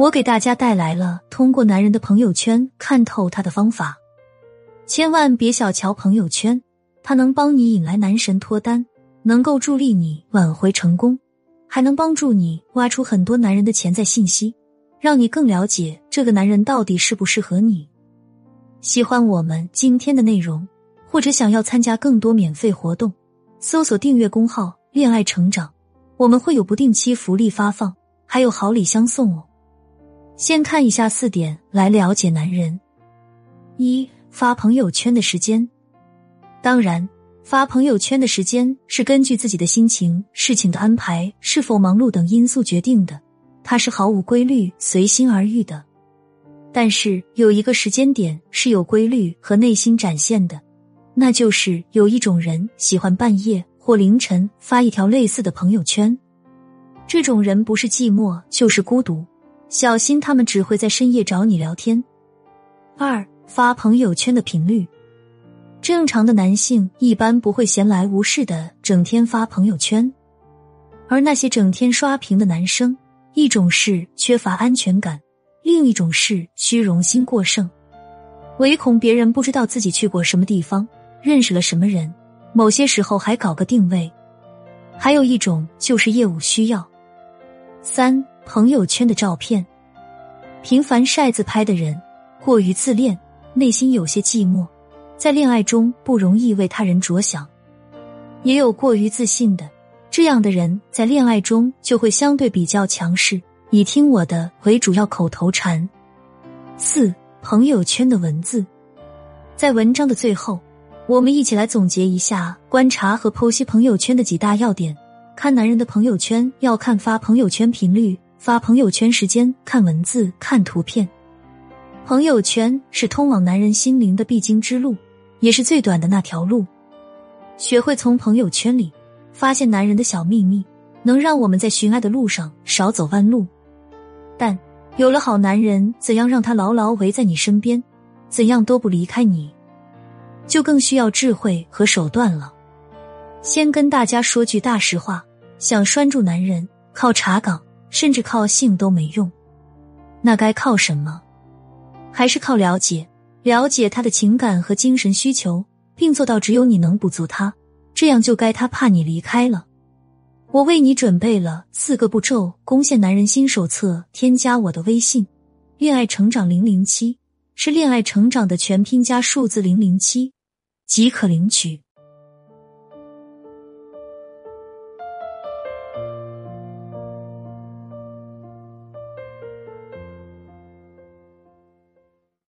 我给大家带来了通过男人的朋友圈看透他的方法。千万别小瞧朋友圈，它能帮你引来男神脱单，能够助力你挽回成功，还能帮助你挖出很多男人的潜在信息，让你更了解这个男人到底适不适合你。喜欢我们今天的内容，或者想要参加更多免费活动，搜索订阅公号“恋爱成长”，我们会有不定期福利发放，还有好礼相送哦。先看以下四点来了解男人：一、发朋友圈的时间。当然，发朋友圈的时间是根据自己的心情、事情的安排、是否忙碌等因素决定的，它是毫无规律、随心而遇的。但是有一个时间点是有规律和内心展现的，那就是有一种人喜欢半夜或凌晨发一条类似的朋友圈。这种人不是寂寞就是孤独。小心，他们只会在深夜找你聊天。二发朋友圈的频率，正常的男性一般不会闲来无事的整天发朋友圈，而那些整天刷屏的男生，一种是缺乏安全感，另一种是虚荣心过剩，唯恐别人不知道自己去过什么地方，认识了什么人，某些时候还搞个定位。还有一种就是业务需要。三。朋友圈的照片，频繁晒自拍的人过于自恋，内心有些寂寞，在恋爱中不容易为他人着想；也有过于自信的，这样的人在恋爱中就会相对比较强势，以听我的为主要口头禅。四朋友圈的文字，在文章的最后，我们一起来总结一下观察和剖析朋友圈的几大要点。看男人的朋友圈，要看发朋友圈频率。发朋友圈时间，看文字，看图片。朋友圈是通往男人心灵的必经之路，也是最短的那条路。学会从朋友圈里发现男人的小秘密，能让我们在寻爱的路上少走弯路。但有了好男人，怎样让他牢牢围在你身边，怎样都不离开你，就更需要智慧和手段了。先跟大家说句大实话：想拴住男人，靠查岗。甚至靠性都没用，那该靠什么？还是靠了解，了解他的情感和精神需求，并做到只有你能补足他，这样就该他怕你离开了。我为你准备了四个步骤攻陷男人新手册，添加我的微信“恋爱成长零零七”，是恋爱成长的全拼加数字零零七，即可领取。